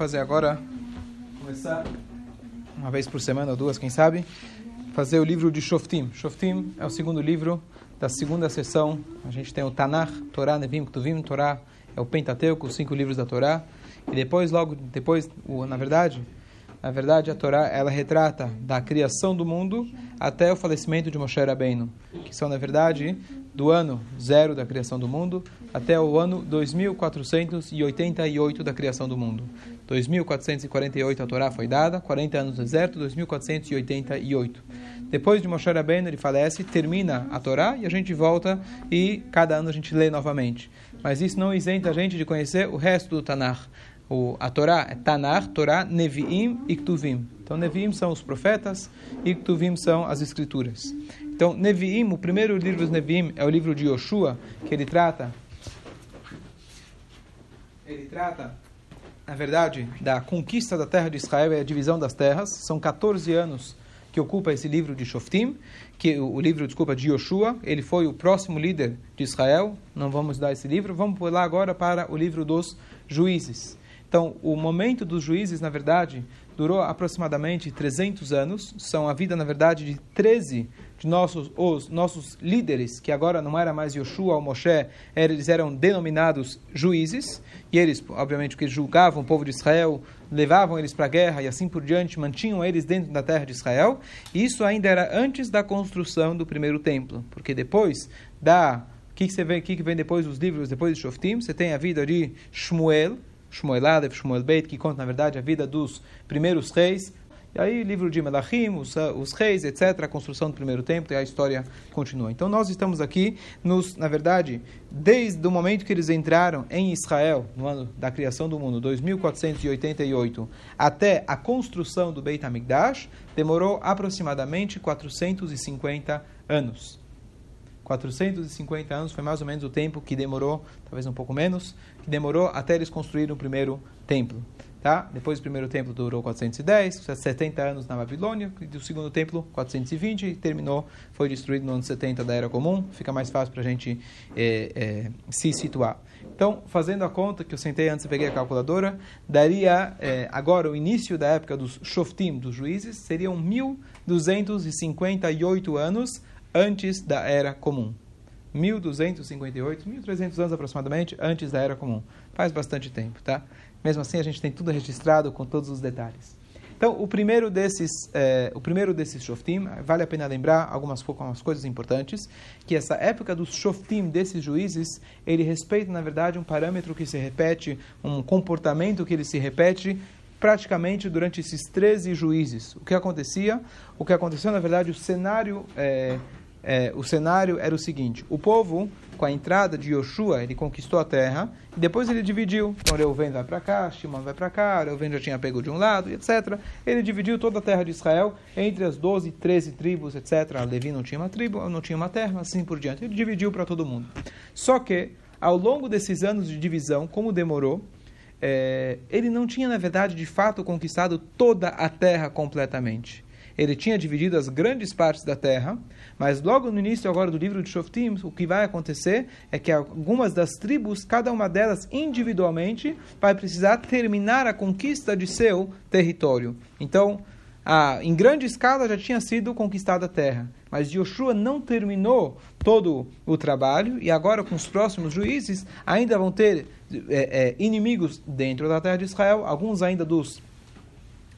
fazer agora, começar uma vez por semana ou duas, quem sabe, fazer o livro de Shoftim. Shoftim é o segundo livro da segunda sessão. A gente tem o Tanakh, Torá, Nevim, Ktuvim, Torá é o Pentateuco, os cinco livros da Torá. E depois, logo depois, na verdade, na verdade, a Torá ela retrata da criação do mundo até o falecimento de Moshe Rabbeinu, que são na verdade do ano zero da criação do mundo até o ano 2488 da criação do mundo. 2448 a Torá foi dada, 40 anos no deserto, 2488. Depois de Moshe Rabbeinu ele falece, termina a Torá e a gente volta e cada ano a gente lê novamente. Mas isso não isenta a gente de conhecer o resto do Tanakh. O, a Torá é Tanakh, Torá, Nevi'im e Ktuvim. Então, Nevi'im são os profetas e Ktuvim são as escrituras. Então, Nevi'im, o primeiro livro dos Nevi'im é o livro de Yoshua, que ele trata ele trata, na verdade, da conquista da terra de Israel e a divisão das terras. São 14 anos que ocupa esse livro de Shoftim, que o livro, desculpa, de Yoshua. Ele foi o próximo líder de Israel. Não vamos dar esse livro. Vamos pular agora para o livro dos Juízes. Então, o momento dos juízes, na verdade, durou aproximadamente 300 anos. São a vida, na verdade, de 13 de nossos, os nossos líderes, que agora não era mais Yoshua ou Moshe, eles eram denominados juízes. E eles, obviamente, que julgavam o povo de Israel, levavam eles para a guerra e assim por diante, mantinham eles dentro da terra de Israel. E isso ainda era antes da construção do primeiro templo, porque depois da o que, que vê que vem depois dos livros, depois de Shoftim? Você tem a vida de Shmuel, Shmuel Aleph, Shmuel Beit, que conta, na verdade, a vida dos primeiros reis. E aí, livro de Melachim, os, os, reis, etc., a construção do primeiro templo, e a história continua. Então, nós estamos aqui, nos, na verdade, desde o momento que eles entraram em Israel, no ano da criação do mundo, 2488, até a construção do Beit HaMikdash, demorou aproximadamente 450 anos. 450 anos foi mais ou menos o tempo que demorou, talvez um pouco menos, que demorou até eles construírem o primeiro templo. Tá? Depois o primeiro templo durou 410, 70 anos na Babilônia, e o segundo templo 420 e terminou, foi destruído no ano 70 da Era Comum. Fica mais fácil para a gente é, é, se situar. Então, fazendo a conta que eu sentei antes e peguei a calculadora, daria é, agora o início da época dos Shoftim, dos juízes, seriam 1258 anos antes da Era Comum. 1258, 1300 anos aproximadamente antes da Era Comum. Faz bastante tempo, tá? Mesmo assim, a gente tem tudo registrado com todos os detalhes. Então, o primeiro desses, é, o primeiro desses shoftim, vale a pena lembrar algumas, algumas coisas importantes, que essa época dos shoftim, desses juízes, ele respeita, na verdade, um parâmetro que se repete, um comportamento que ele se repete praticamente durante esses 13 juízes. O que acontecia? O que aconteceu, na verdade, o cenário... É, é, o cenário era o seguinte: o povo, com a entrada de Yoshua, ele conquistou a terra e depois ele dividiu. Então Reuven vai para cá, Shimon vai para cá, Reuven já tinha pego de um lado, etc. Ele dividiu toda a terra de Israel entre as 12, 13 tribos, etc. A Levi não tinha uma tribo, não tinha uma terra, assim por diante. Ele dividiu para todo mundo. Só que, ao longo desses anos de divisão, como demorou, é, ele não tinha, na verdade, de fato, conquistado toda a terra completamente ele tinha dividido as grandes partes da terra, mas logo no início agora do livro de Shoftim, o que vai acontecer é que algumas das tribos, cada uma delas individualmente, vai precisar terminar a conquista de seu território. Então, em grande escala já tinha sido conquistada a terra, mas Yoshua não terminou todo o trabalho e agora com os próximos juízes ainda vão ter é, é, inimigos dentro da terra de Israel, alguns ainda dos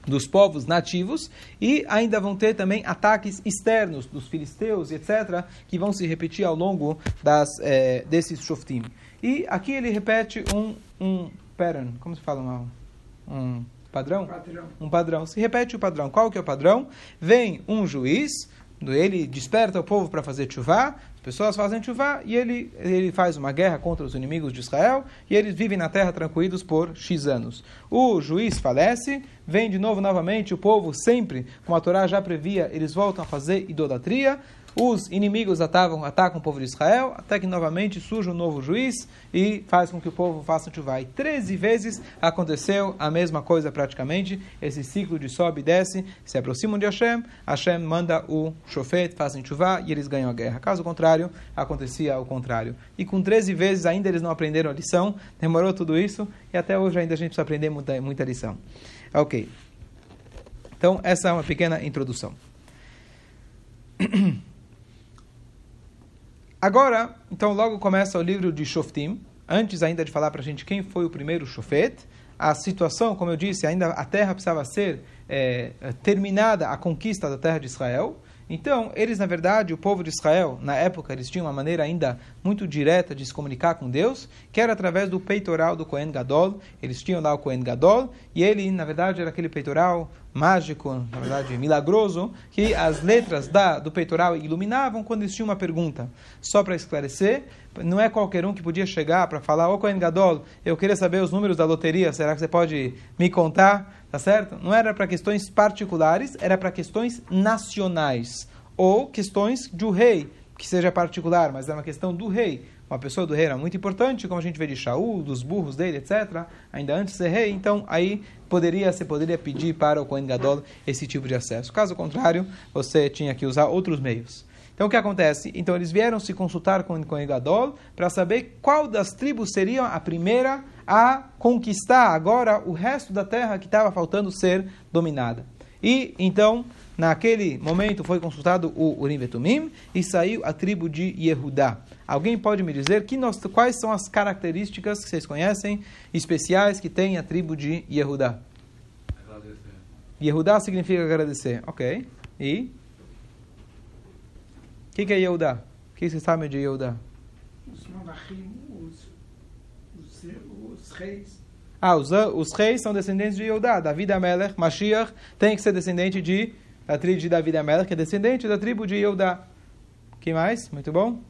dos povos nativos e ainda vão ter também ataques externos dos filisteus etc que vão se repetir ao longo das é, desses shoftim. E aqui ele repete um um pattern. Como se fala um, um padrão? padrão. Um padrão. Se repete o padrão. Qual que é o padrão? Vem um juiz ele desperta o povo para fazer chuvá, pessoas fazem chuvá e ele, ele faz uma guerra contra os inimigos de Israel e eles vivem na terra tranquilos por X anos. O juiz falece, vem de novo novamente, o povo sempre, como a Torá já previa, eles voltam a fazer idolatria. Os inimigos atacam, atacam o povo de Israel, até que novamente surge um novo juiz e faz com que o povo faça chuva. E 13 vezes aconteceu a mesma coisa praticamente, esse ciclo de sobe e desce, se aproximam de Hashem, Hashem manda o shofet, fazem chuva e eles ganham a guerra. Caso contrário, acontecia o contrário. E com 13 vezes ainda eles não aprenderam a lição, demorou tudo isso e até hoje ainda a gente precisa aprender muita, muita lição. Ok. Então, essa é uma pequena introdução. Agora, então, logo começa o livro de Shoftim. Antes ainda de falar para a gente quem foi o primeiro Shofet, a situação, como eu disse, ainda a terra precisava ser é, terminada, a conquista da terra de Israel. Então, eles, na verdade, o povo de Israel, na época, eles tinham uma maneira ainda muito direta de se comunicar com Deus, que era através do peitoral do Kohen Gadol. Eles tinham lá o Kohen Gadol, e ele, na verdade, era aquele peitoral mágico, na verdade milagroso, que as letras da, do peitoral iluminavam quando eles tinham uma pergunta. Só para esclarecer, não é qualquer um que podia chegar para falar, ô Kohen Gadol, eu queria saber os números da loteria, será que você pode me contar? Tá certo? Não era para questões particulares, era para questões nacionais. Ou questões um rei, que seja particular, mas é uma questão do rei uma pessoa do rei era muito importante, como a gente vê de Shaul, dos burros dele, etc., ainda antes de ser rei, então aí poderia, você poderia pedir para o Kohen Gadol esse tipo de acesso. Caso contrário, você tinha que usar outros meios. Então o que acontece? Então eles vieram se consultar com o Kohen Gadol para saber qual das tribos seria a primeira a conquistar agora o resto da terra que estava faltando ser dominada. E então, naquele momento, foi consultado o Urim Betumim e saiu a tribo de Yehudá. Alguém pode me dizer que nós, quais são as características que vocês conhecem especiais que tem a tribo de Yehudá? Agradecer. Yehudá significa agradecer. Ok. E? O que, que, é Yehudá? O que vocês sabem de Yehudá? Os malachim, os, os, os reis. Ah, os, os reis são descendentes de Yehudá. David Amelech, Mashiach, tem que ser descendente de, da tribo de David Amelech, que é descendente da tribo de Yehudá. que mais? Muito bom.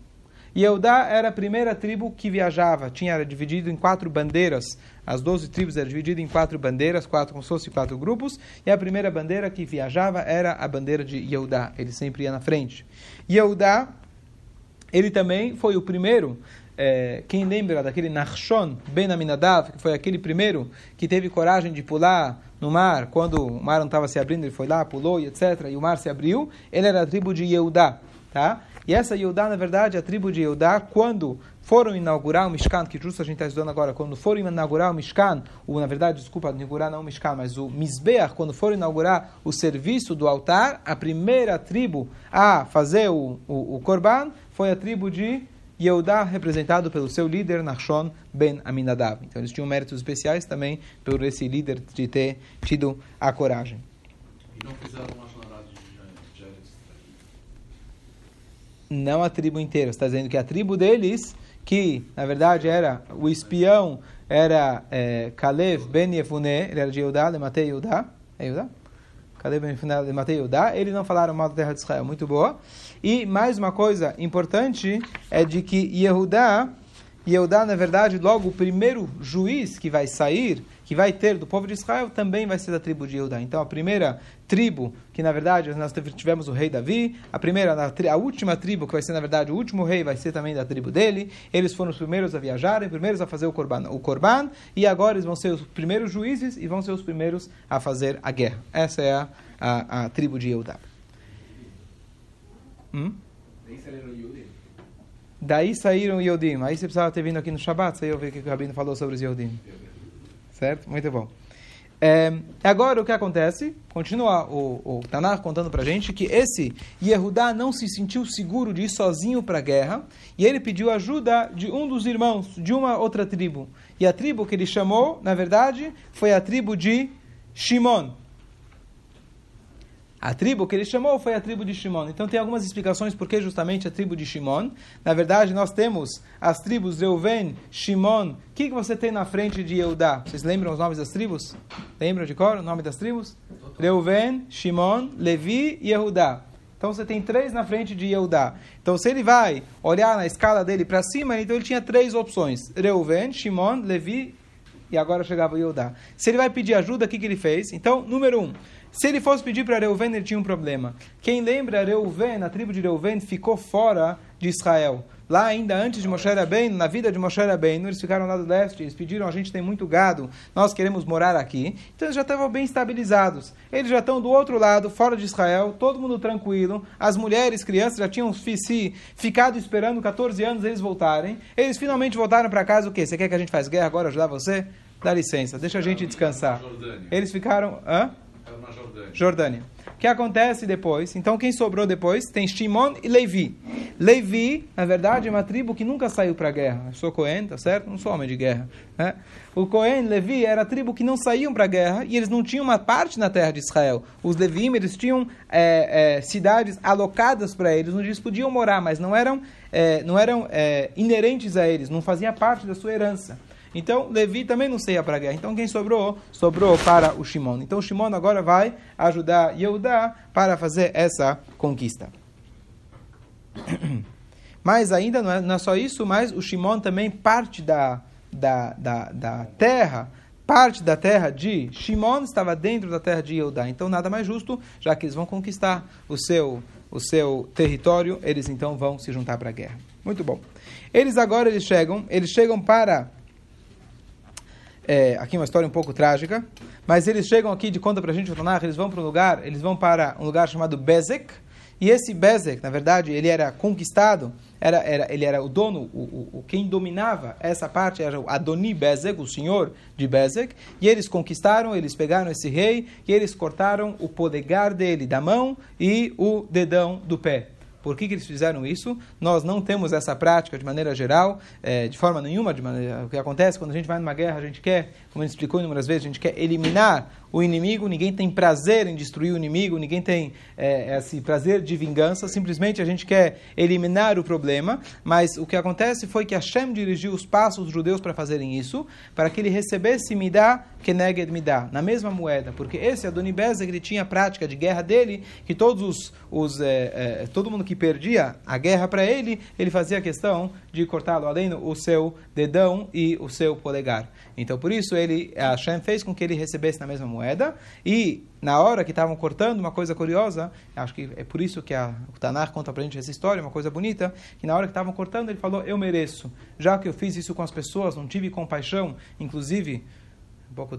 Yehudá era a primeira tribo que viajava, tinha era dividido em quatro bandeiras. As doze tribos eram divididas em quatro bandeiras, quatro como se fossem quatro grupos, e a primeira bandeira que viajava era a bandeira de Yehudá. Ele sempre ia na frente. Yehudá, ele também foi o primeiro é, quem lembra daquele Nachshon Ben Aminadav, que foi aquele primeiro que teve coragem de pular no mar, quando o mar não estava se abrindo, ele foi lá, pulou e etc., e o mar se abriu, ele era a tribo de Yehudá, tá? E essa Yehudá, na verdade, a tribo de Yehudá, quando foram inaugurar o Mishkan, que justo a gente está estudando agora, quando foram inaugurar o Mishkan, ou na verdade, desculpa, inaugurar não o Mishkan, mas o Mizbeach, quando foram inaugurar o serviço do altar, a primeira tribo a fazer o, o, o Korban foi a tribo de Yehudá, representado pelo seu líder, Nachshon ben Aminadav. Então eles tinham méritos especiais também por esse líder de ter tido a coragem. E não fizeram uma não a tribo inteira. Está dizendo que a tribo deles, que na verdade era o espião, era é, Kalev ben Yefune, ele era de Yudá, Lematei Yudá. É Yudá? Kalev ben Yefune, Lematei Yudá. Eles não falaram mal da terra de Israel. Muito boa. E mais uma coisa importante é de que Yehudá, Yehudá, na verdade, logo o primeiro juiz que vai sair que vai ter do povo de Israel também vai ser da tribo de Judá. Então a primeira tribo, que na verdade nós tivemos o rei Davi, a primeira, a última tribo, que vai ser na verdade o último rei, vai ser também da tribo dele. Eles foram os primeiros a viajarem, primeiros a fazer o korban, o korban e agora eles vão ser os primeiros juízes e vão ser os primeiros a fazer a guerra. Essa é a, a, a tribo de Judá. Hum? Daí saíram Yodim. Aí você precisava ter vindo aqui no Shabbat, você ia ver o que o Rabino falou sobre os Yodim. Certo? Muito bom. É, agora o que acontece? Continua o, o Tanar contando para gente que esse Yehudá não se sentiu seguro de ir sozinho para a guerra e ele pediu ajuda de um dos irmãos de uma outra tribo. E a tribo que ele chamou, na verdade, foi a tribo de Shimon. A tribo que ele chamou foi a tribo de Shimon. Então tem algumas explicações por que justamente a tribo de Shimon. Na verdade, nós temos as tribos Reuven, Shimon. O que, que você tem na frente de Eudá? Vocês lembram os nomes das tribos? Lembram de cor o nome das tribos? Reuven, Shimon, Levi e Eudá. Então você tem três na frente de Eudá. Então se ele vai olhar na escala dele para cima, então ele tinha três opções: Reuven, Shimon, Levi e agora chegava Yehudá. Se ele vai pedir ajuda, o que, que ele fez? Então, número um, se ele fosse pedir para Reuven, ele tinha um problema. Quem lembra, Reuven, a tribo de Reuven, ficou fora de Israel. Lá ainda antes de Moshe Rabbeinu, na vida de Moshe Rabbeinu, eles ficaram lá do leste, eles pediram, a gente tem muito gado, nós queremos morar aqui. Então eles já estavam bem estabilizados. Eles já estão do outro lado, fora de Israel, todo mundo tranquilo. As mulheres, crianças já tinham se ficado esperando 14 anos eles voltarem. Eles finalmente voltaram para casa, o quê? Você quer que a gente faça guerra agora, ajudar você? Dá licença, deixa a gente descansar. Eles ficaram... Hã? Jordânia. O que acontece depois? Então, quem sobrou depois? Tem Shimon e Levi. Levi, na verdade, é uma tribo que nunca saiu para a guerra. Eu sou Cohen, tá certo? Não sou homem de guerra. Né? O Cohen, Levi, era a tribo que não saíam para a guerra e eles não tinham uma parte na terra de Israel. Os Levim, eles tinham é, é, cidades alocadas para eles, onde eles podiam morar, mas não eram, é, não eram é, inerentes a eles, não faziam parte da sua herança. Então, Levi também não saía para a guerra. Então, quem sobrou? Sobrou para o Shimon. Então, o Shimon agora vai ajudar Yehudá para fazer essa conquista. Mas ainda não é, não é só isso, mas o Shimon também parte da, da, da, da terra parte da terra de Shimon estava dentro da terra de Yehudá. Então, nada mais justo, já que eles vão conquistar o seu, o seu território, eles então vão se juntar para a guerra. Muito bom. Eles agora eles chegam, eles chegam para é, aqui uma história um pouco trágica, mas eles chegam aqui de conta para a gente, eles vão para um lugar, eles vão para um lugar chamado Bezek, e esse Bezek, na verdade, ele era conquistado, era, era, ele era o dono, o, o, quem dominava essa parte era o Adoni Bezek, o senhor de Bezek, e eles conquistaram, eles pegaram esse rei e eles cortaram o polegar dele da mão e o dedão do pé. Por que, que eles fizeram isso? Nós não temos essa prática de maneira geral, é, de forma nenhuma. De maneira, o que acontece quando a gente vai numa guerra, a gente quer, como ele explicou inúmeras vezes, a gente quer eliminar o inimigo, ninguém tem prazer em destruir o inimigo, ninguém tem é, esse prazer de vingança, simplesmente a gente quer eliminar o problema, mas o que acontece foi que Hashem dirigiu os passos dos judeus para fazerem isso, para que ele recebesse Midá, Keneged Midá, na mesma moeda, porque esse Adonibezek, ele tinha a prática de guerra dele, que todos os, os é, é, todo mundo que perdia a guerra para ele, ele fazia questão de cortá-lo além o seu dedão e o seu polegar. Então, por isso, ele, Hashem fez com que ele recebesse na mesma moeda. E, na hora que estavam cortando, uma coisa curiosa, acho que é por isso que a, o Tanar conta pra gente essa história, uma coisa bonita, que na hora que estavam cortando, ele falou, eu mereço. Já que eu fiz isso com as pessoas, não tive compaixão, inclusive um pouco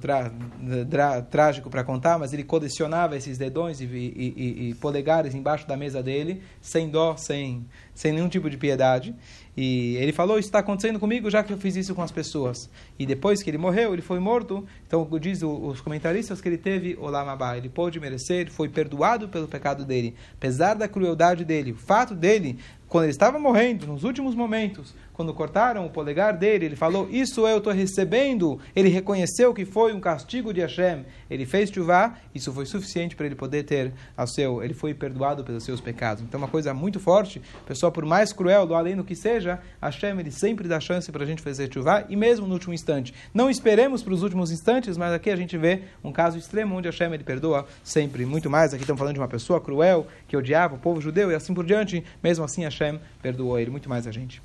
trágico para contar, mas ele colecionava esses dedões e, e, e, e, polegares embaixo da mesa dele, sem dó, sem, sem nenhum tipo de piedade. E ele falou: Isso está acontecendo comigo já que eu fiz isso com as pessoas. E depois que ele morreu, ele foi morto. Então, diz os comentaristas que ele teve Olam Abba. Ele pôde merecer, foi perdoado pelo pecado dele. Apesar da crueldade dele, o fato dele, quando ele estava morrendo, nos últimos momentos, quando cortaram o polegar dele, ele falou: Isso eu estou recebendo. Ele reconheceu que foi um castigo de Hashem. Ele fez chuvá, isso foi suficiente para ele poder ter ao seu. Ele foi perdoado pelos seus pecados. Então, uma coisa muito forte, pessoal, por mais cruel, do além do que seja, Hashem ele sempre dá chance para a gente fazer chuvá, e mesmo no último instante. Não esperemos para os últimos instantes, mas aqui a gente vê um caso extremo onde Hashem ele perdoa sempre muito mais. Aqui estamos falando de uma pessoa cruel que odiava o povo judeu e assim por diante. Mesmo assim, Hashem perdoou ele muito mais a gente.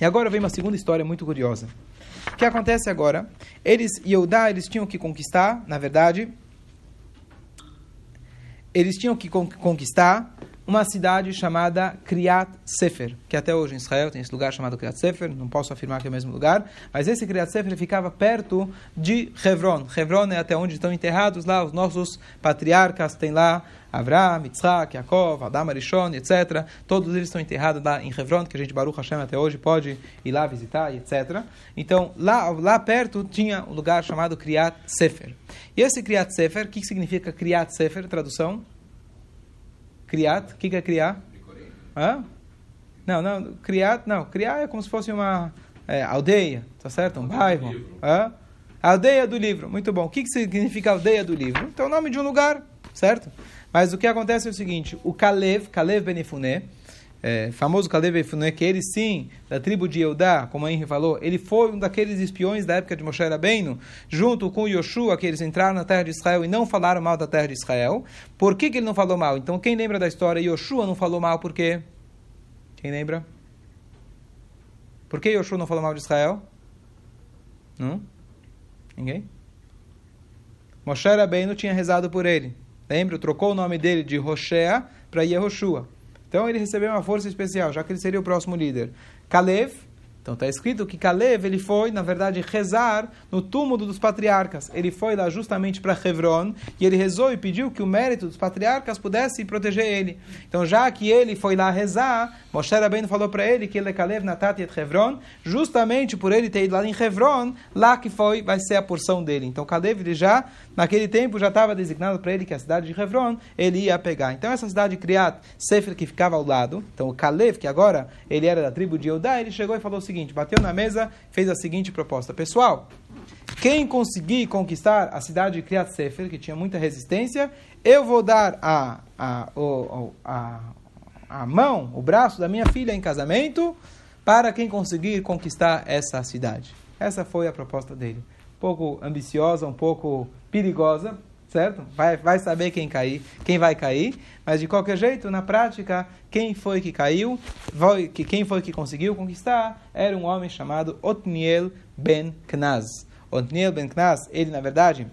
E agora vem uma segunda história muito curiosa. O que acontece agora? Eles, Yehudá, eles tinham que conquistar, na verdade, eles tinham que conquistar uma cidade chamada Kriat Sefer, que até hoje em Israel tem esse lugar chamado Kriat Sefer, não posso afirmar que é o mesmo lugar, mas esse Kriat Sefer ficava perto de Hebron. Hebron é até onde estão enterrados lá os nossos patriarcas, tem lá Avraham, Yitzhak, Yaakov, Adam Arishon, etc. Todos eles estão enterrados lá em Hebron, que a gente, Baruch Hashem, até hoje pode ir lá visitar, etc. Então, lá, lá perto tinha um lugar chamado Kriat Sefer. E esse Kriat Sefer, o que significa Kriat Sefer, tradução? Kriat, o que, que é criar? Hã? Não, não, criar, não, criar é como se fosse uma é, aldeia, tá certo? Um bairro. Hã? Aldeia do livro, muito bom. O que, que significa aldeia do livro? Então, é o nome de um lugar, certo? Mas o que acontece é o seguinte: o Kalev, Kalev Benifuné, é, famoso Kalev Benifuné, que ele sim, da tribo de Eudá, como a Henry falou, ele foi um daqueles espiões da época de Moshe Rabbeinu, junto com Yoshua, que eles entraram na terra de Israel e não falaram mal da terra de Israel. Por que, que ele não falou mal? Então, quem lembra da história? Yoshua não falou mal por quê? Quem lembra? Por que Yoshua não falou mal de Israel? Não? Ninguém? Moshe Rabbeinu tinha rezado por ele. Lembra? Trocou o nome dele de Roshea para Yehoshua. Então ele recebeu uma força especial, já que ele seria o próximo líder. Kalev, então está escrito que Kalev ele foi, na verdade, rezar no túmulo dos patriarcas. Ele foi lá justamente para Hebron e ele rezou e pediu que o mérito dos patriarcas pudesse proteger ele. Então, já que ele foi lá rezar, Moshe Rabbeinu falou para ele que ele é Kalev Natat et Hebron, justamente por ele ter ido lá em Hebron, lá que foi, vai ser a porção dele. Então, Kalev ele já, naquele tempo, já estava designado para ele que a cidade de Hebron ele ia pegar. Então, essa cidade de Criat Sefer que ficava ao lado, então o Kalev, que agora ele era da tribo de Eudá, ele chegou e falou o seguinte, bateu na mesa, fez a seguinte proposta. Pessoal, quem conseguir conquistar a cidade de Kriat Sefer, que tinha muita resistência, eu vou dar a, a, a, a, a mão, o braço da minha filha em casamento para quem conseguir conquistar essa cidade. Essa foi a proposta dele. Um pouco ambiciosa, um pouco perigosa, certo? Vai, vai saber quem cair, quem vai cair, mas de qualquer jeito, na prática, quem foi que caiu, foi, que, quem foi que conseguiu conquistar, era um homem chamado Otniel ben Knaz. Otniel ben Knaz, ele na verdade,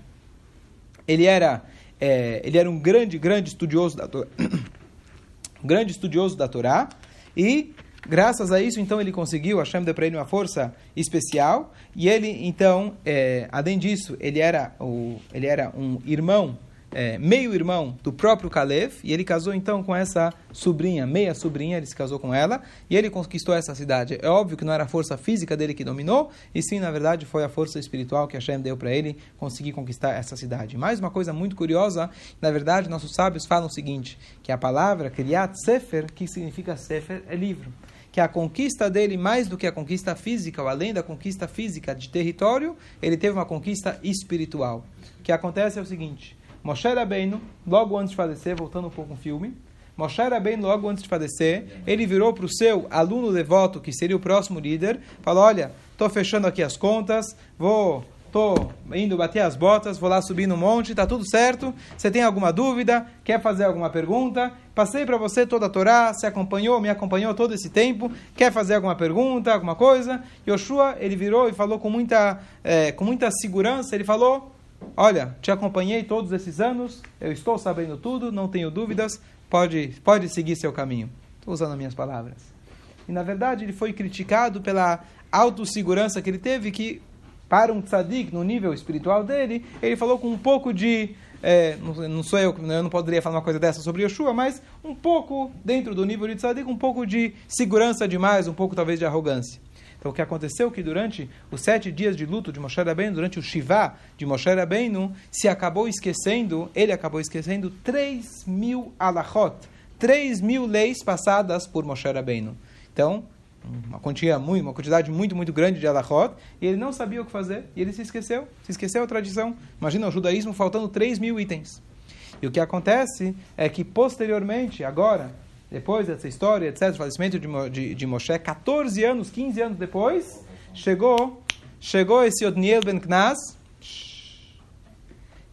ele era, é, ele era um grande, grande estudioso da um grande estudioso da Torá, e Graças a isso, então, ele conseguiu, Hashem deu para ele uma força especial, e ele, então, é, além disso, ele era, o, ele era um irmão, é, meio irmão do próprio Kalev, e ele casou, então, com essa sobrinha, meia sobrinha, ele se casou com ela, e ele conquistou essa cidade. É óbvio que não era a força física dele que dominou, e sim, na verdade, foi a força espiritual que Hashem deu para ele conseguir conquistar essa cidade. Mais uma coisa muito curiosa, na verdade, nossos sábios falam o seguinte, que a palavra Kriyat Sefer, que significa Sefer, é livro que a conquista dele, mais do que a conquista física, ou além da conquista física de território, ele teve uma conquista espiritual. O que acontece é o seguinte, Moshe Rabbeinu, logo antes de falecer, voltando um pouco no filme, Moshe Rabbeinu, logo antes de falecer, ele virou para o seu aluno devoto, que seria o próximo líder, falou, olha, estou fechando aqui as contas, vou estou indo bater as botas, vou lá subir no monte, está tudo certo. Você tem alguma dúvida? Quer fazer alguma pergunta? Passei para você toda a Torá, se acompanhou, me acompanhou todo esse tempo. Quer fazer alguma pergunta, alguma coisa? Yoshua, ele virou e falou com muita, é, com muita segurança, ele falou, olha, te acompanhei todos esses anos, eu estou sabendo tudo, não tenho dúvidas, pode, pode seguir seu caminho. Estou usando as minhas palavras. E na verdade ele foi criticado pela autossegurança que ele teve, que para um tzadik, no nível espiritual dele, ele falou com um pouco de. É, não, não, sou eu, eu não poderia falar uma coisa dessa sobre Yeshua, mas um pouco, dentro do nível de tzadik, um pouco de segurança demais, um pouco talvez de arrogância. Então o que aconteceu é que durante os sete dias de luto de Moshe Rabbeinu, durante o Shiva de Moshe Rabbeinu, se acabou esquecendo, ele acabou esquecendo 3 mil alachot, 3 mil leis passadas por Moshe Rabbeinu. Então, uma quantia muito, uma quantidade muito, muito grande de alahot, e ele não sabia o que fazer, e ele se esqueceu, se esqueceu a tradição. Imagina o judaísmo faltando 3 mil itens. E o que acontece é que posteriormente, agora, depois dessa história, etc., falecimento de, de, de Moshe, 14 anos, 15 anos depois, chegou, chegou esse Odniel ben Knaz,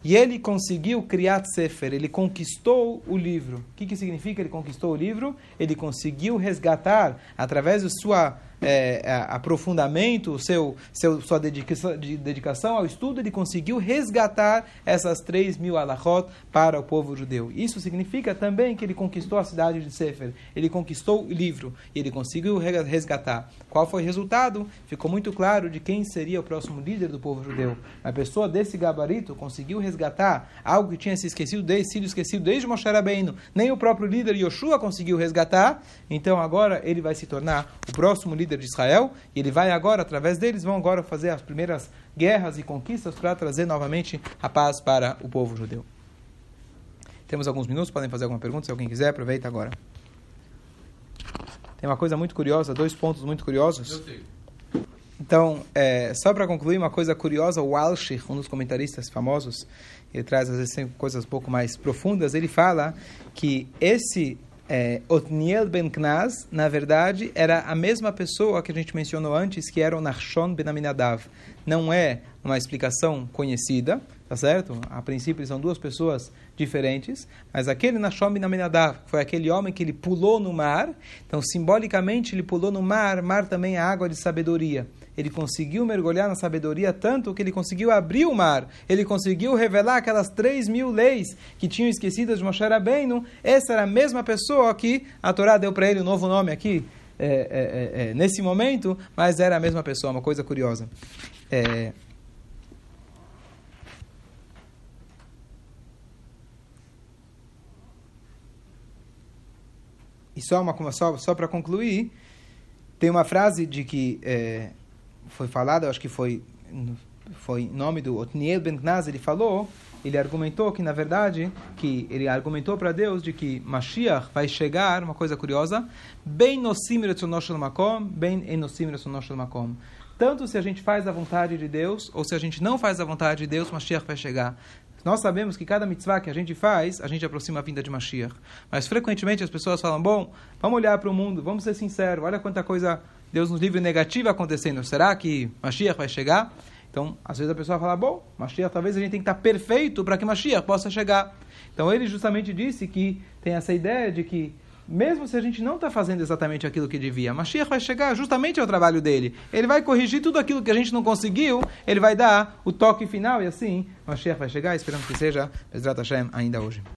e ele conseguiu criar Sefer, ele conquistou o livro. O que, que significa ele conquistou o livro? Ele conseguiu resgatar, através de sua é, aprofundamento, o seu, seu, sua dedicação, de dedicação ao estudo, ele conseguiu resgatar essas 3 mil alahot para o povo judeu. Isso significa também que ele conquistou a cidade de Sefer, ele conquistou o livro e ele conseguiu resgatar. Qual foi o resultado? Ficou muito claro de quem seria o próximo líder do povo judeu. Uma pessoa desse gabarito conseguiu resgatar algo que tinha se esquecido desde, sido esquecido desde Moshe Rabbeinu. Nem o próprio líder Yoshua conseguiu resgatar. Então agora ele vai se tornar o próximo líder líder de Israel, e ele vai agora, através deles, vão agora fazer as primeiras guerras e conquistas para trazer novamente a paz para o povo judeu. Temos alguns minutos, podem fazer alguma pergunta, se alguém quiser, aproveita agora. Tem uma coisa muito curiosa, dois pontos muito curiosos. Então, é, só para concluir, uma coisa curiosa, o Walsh, um dos comentaristas famosos, ele traz às vezes coisas um pouco mais profundas, ele fala que esse é, Otniel ben Knaz, na verdade, era a mesma pessoa que a gente mencionou antes, que era o Nachshon ben Aminadav. Não é uma explicação conhecida, tá certo? A princípio são duas pessoas diferentes, mas aquele Nachshon ben Aminadav foi aquele homem que ele pulou no mar, então simbolicamente ele pulou no mar, mar também é água de sabedoria. Ele conseguiu mergulhar na sabedoria tanto que ele conseguiu abrir o mar, ele conseguiu revelar aquelas três mil leis que tinham esquecidas de Moshe Rabbeinu. Essa era a mesma pessoa que a Torá deu para ele um novo nome aqui, é, é, é, nesse momento, mas era a mesma pessoa, uma coisa curiosa. É, E só, uma, só, só para concluir, tem uma frase de que é, foi falada, acho que foi foi em nome do Otniel Ben Gnaz, ele falou, ele argumentou que, na verdade, que ele argumentou para Deus de que Mashiach vai chegar, uma coisa curiosa, bem nosim makom, bem enosim makom. Tanto se a gente faz a vontade de Deus, ou se a gente não faz a vontade de Deus, Mashiach vai chegar. Nós sabemos que cada mitzvah que a gente faz, a gente aproxima a vinda de Mashiach. Mas frequentemente as pessoas falam: bom, vamos olhar para o mundo, vamos ser sinceros, olha quanta coisa Deus nos livre negativa acontecendo. Será que Mashiach vai chegar? Então, às vezes a pessoa fala: bom, Mashiach, talvez a gente tenha que estar perfeito para que Mashiach possa chegar. Então, ele justamente disse que tem essa ideia de que mesmo se a gente não está fazendo exatamente aquilo que devia, Mashiach vai chegar justamente ao trabalho dele. Ele vai corrigir tudo aquilo que a gente não conseguiu, ele vai dar o toque final e assim Mashiach vai chegar, esperando que seja Bezrat Hashem ainda hoje.